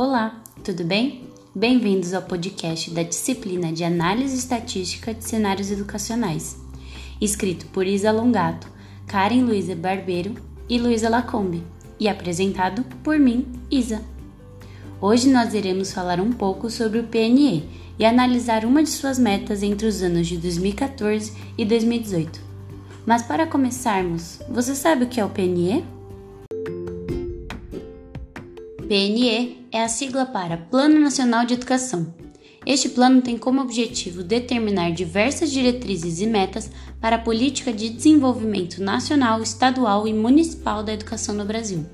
Olá, tudo bem? Bem-vindos ao podcast da disciplina de Análise Estatística de Cenários Educacionais, escrito por Isa Longato, Karen Luiza Barbeiro e Luísa Lacombe, e apresentado por mim, Isa. Hoje nós iremos falar um pouco sobre o PNE e analisar uma de suas metas entre os anos de 2014 e 2018. Mas para começarmos, você sabe o que é o PNE? PNE é a sigla para Plano Nacional de Educação. Este plano tem como objetivo determinar diversas diretrizes e metas para a política de desenvolvimento nacional, estadual e municipal da educação no Brasil.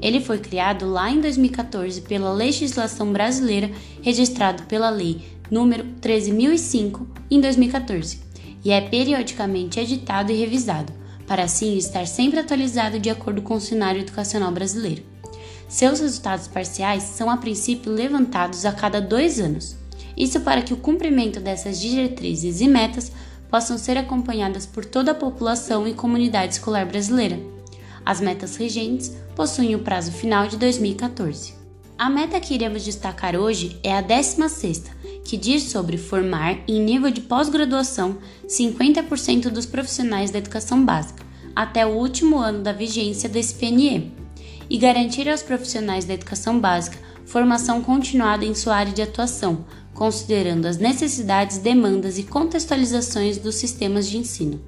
Ele foi criado lá em 2014 pela legislação brasileira, registrado pela Lei número 13005 em 2014, e é periodicamente editado e revisado, para assim estar sempre atualizado de acordo com o cenário educacional brasileiro. Seus resultados parciais são a princípio levantados a cada dois anos. Isso para que o cumprimento dessas diretrizes e metas possam ser acompanhadas por toda a população e comunidade escolar brasileira. As metas regentes possuem o prazo final de 2014. A meta que iremos destacar hoje é a 16ª, que diz sobre formar, em nível de pós-graduação, 50% dos profissionais da educação básica, até o último ano da vigência desse PNE e garantir aos profissionais da educação básica formação continuada em sua área de atuação, considerando as necessidades, demandas e contextualizações dos sistemas de ensino.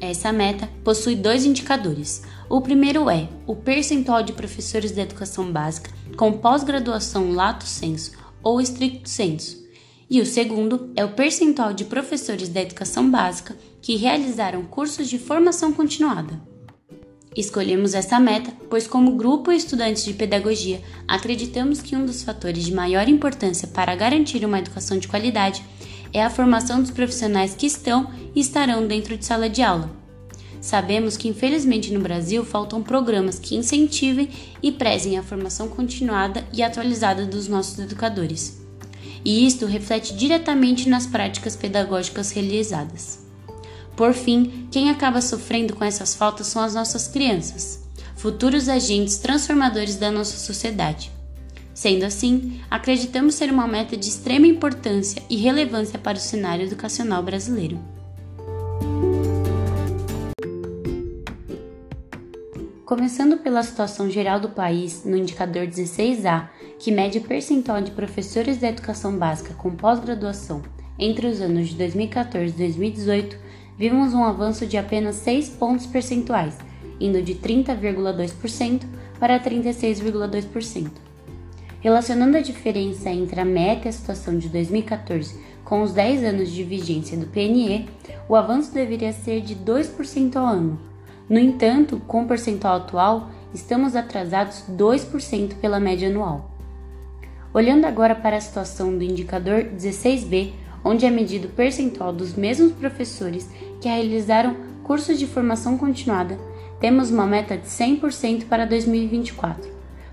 Essa meta possui dois indicadores. O primeiro é o percentual de professores da educação básica com pós-graduação lato sensu ou estricto sensu, e o segundo é o percentual de professores da educação básica que realizaram cursos de formação continuada. Escolhemos essa meta, pois, como grupo estudantes de pedagogia, acreditamos que um dos fatores de maior importância para garantir uma educação de qualidade é a formação dos profissionais que estão e estarão dentro de sala de aula. Sabemos que, infelizmente, no Brasil faltam programas que incentivem e prezem a formação continuada e atualizada dos nossos educadores. E isto reflete diretamente nas práticas pedagógicas realizadas. Por fim, quem acaba sofrendo com essas faltas são as nossas crianças, futuros agentes transformadores da nossa sociedade. Sendo assim, acreditamos ser uma meta de extrema importância e relevância para o cenário educacional brasileiro. Começando pela situação geral do país, no indicador 16A, que mede o percentual de professores da educação básica com pós-graduação entre os anos de 2014 e 2018, vimos um avanço de apenas 6 pontos percentuais, indo de 30,2% para 36,2%. Relacionando a diferença entre a meta e a situação de 2014 com os 10 anos de vigência do PNE, o avanço deveria ser de 2% ao ano. No entanto, com o percentual atual, estamos atrasados 2% pela média anual. Olhando agora para a situação do indicador 16B, onde é medido o percentual dos mesmos professores que realizaram cursos de formação continuada, temos uma meta de 100% para 2024.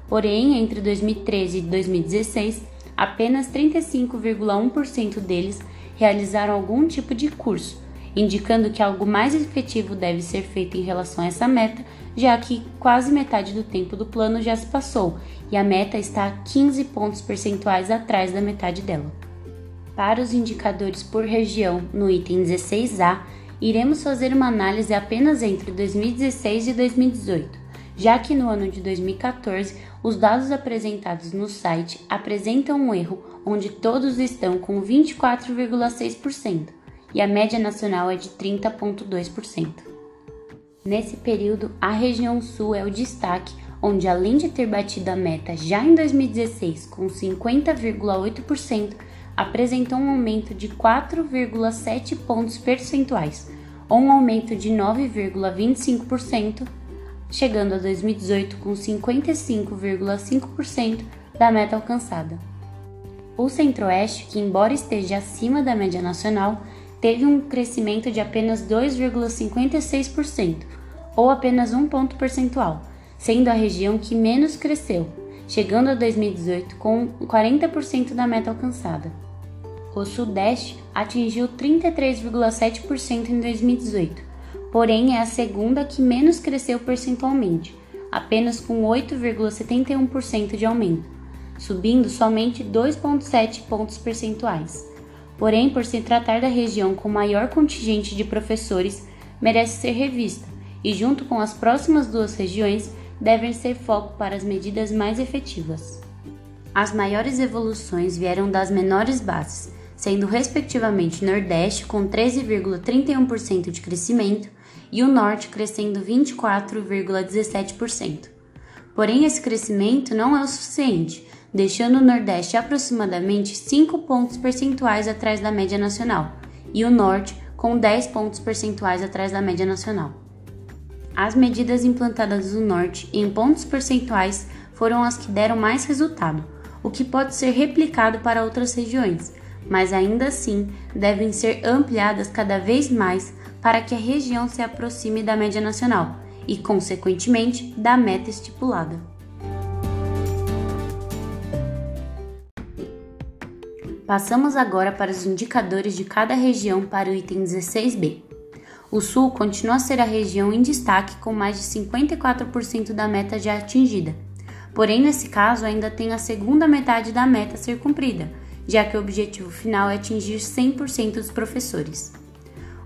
Porém, entre 2013 e 2016, apenas 35,1% deles realizaram algum tipo de curso, indicando que algo mais efetivo deve ser feito em relação a essa meta, já que quase metade do tempo do plano já se passou e a meta está 15 pontos percentuais atrás da metade dela. Para os indicadores por região, no item 16A, iremos fazer uma análise apenas entre 2016 e 2018, já que no ano de 2014 os dados apresentados no site apresentam um erro onde todos estão com 24,6% e a média nacional é de 30,2%. Nesse período, a região sul é o destaque, onde além de ter batido a meta já em 2016 com 50,8%, apresentou um aumento de 4,7 pontos percentuais, ou um aumento de 9,25%, chegando a 2018 com 55,5% da meta alcançada. O Centro-Oeste, que embora esteja acima da média nacional, teve um crescimento de apenas 2,56%, ou apenas um ponto percentual, sendo a região que menos cresceu, chegando a 2018 com 40% da meta alcançada. O Sudeste atingiu 33,7% em 2018, porém é a segunda que menos cresceu percentualmente, apenas com 8,71% de aumento. subindo somente 2,7 pontos percentuais. Porém, por se tratar da região com maior contingente de professores, merece ser revista e, junto com as próximas duas regiões, devem ser foco para as medidas mais efetivas. As maiores evoluções vieram das menores bases, sendo respectivamente Nordeste com 13,31% de crescimento e o Norte crescendo 24,17%. Porém, esse crescimento não é o suficiente, deixando o Nordeste aproximadamente 5 pontos percentuais atrás da média nacional e o Norte com 10 pontos percentuais atrás da média nacional. As medidas implantadas no Norte em pontos percentuais foram as que deram mais resultado, o que pode ser replicado para outras regiões, mas ainda assim devem ser ampliadas cada vez mais para que a região se aproxime da média nacional e, consequentemente, da meta estipulada. Passamos agora para os indicadores de cada região para o item 16b. O Sul continua a ser a região em destaque com mais de 54% da meta já atingida. Porém, nesse caso, ainda tem a segunda metade da meta a ser cumprida, já que o objetivo final é atingir 100% dos professores.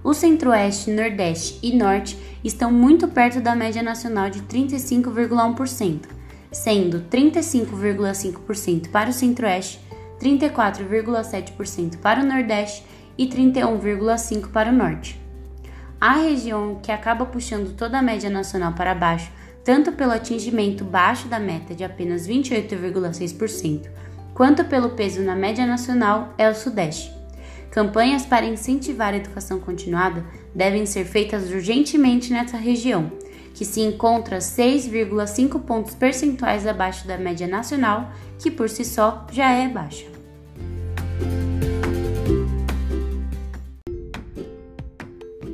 O Centro-Oeste, Nordeste e Norte estão muito perto da média nacional de 35,1%, sendo 35,5% para o Centro-Oeste, 34,7% para o Nordeste e 31,5% para o Norte. A região que acaba puxando toda a média nacional para baixo, tanto pelo atingimento baixo da meta de apenas 28,6%, quanto pelo peso na média nacional é o Sudeste. Campanhas para incentivar a educação continuada devem ser feitas urgentemente nessa região, que se encontra 6,5 pontos percentuais abaixo da média nacional, que por si só já é baixa.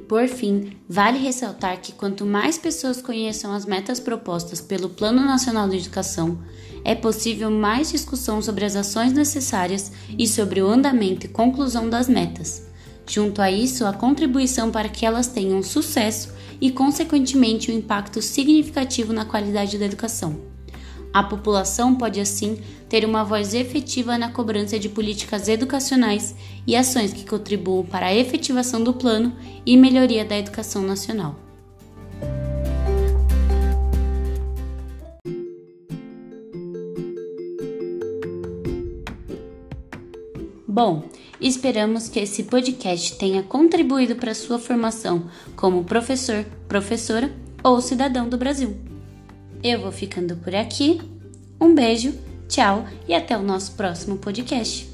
Por fim, vale ressaltar que quanto mais pessoas conheçam as metas propostas pelo Plano Nacional de Educação, é possível mais discussão sobre as ações necessárias e sobre o andamento e conclusão das metas. Junto a isso, a contribuição para que elas tenham sucesso e, consequentemente, um impacto significativo na qualidade da educação. A população pode, assim, ter uma voz efetiva na cobrança de políticas educacionais e ações que contribuam para a efetivação do plano e melhoria da educação nacional. Bom, esperamos que esse podcast tenha contribuído para a sua formação como professor, professora ou cidadão do Brasil. Eu vou ficando por aqui. Um beijo, tchau e até o nosso próximo podcast.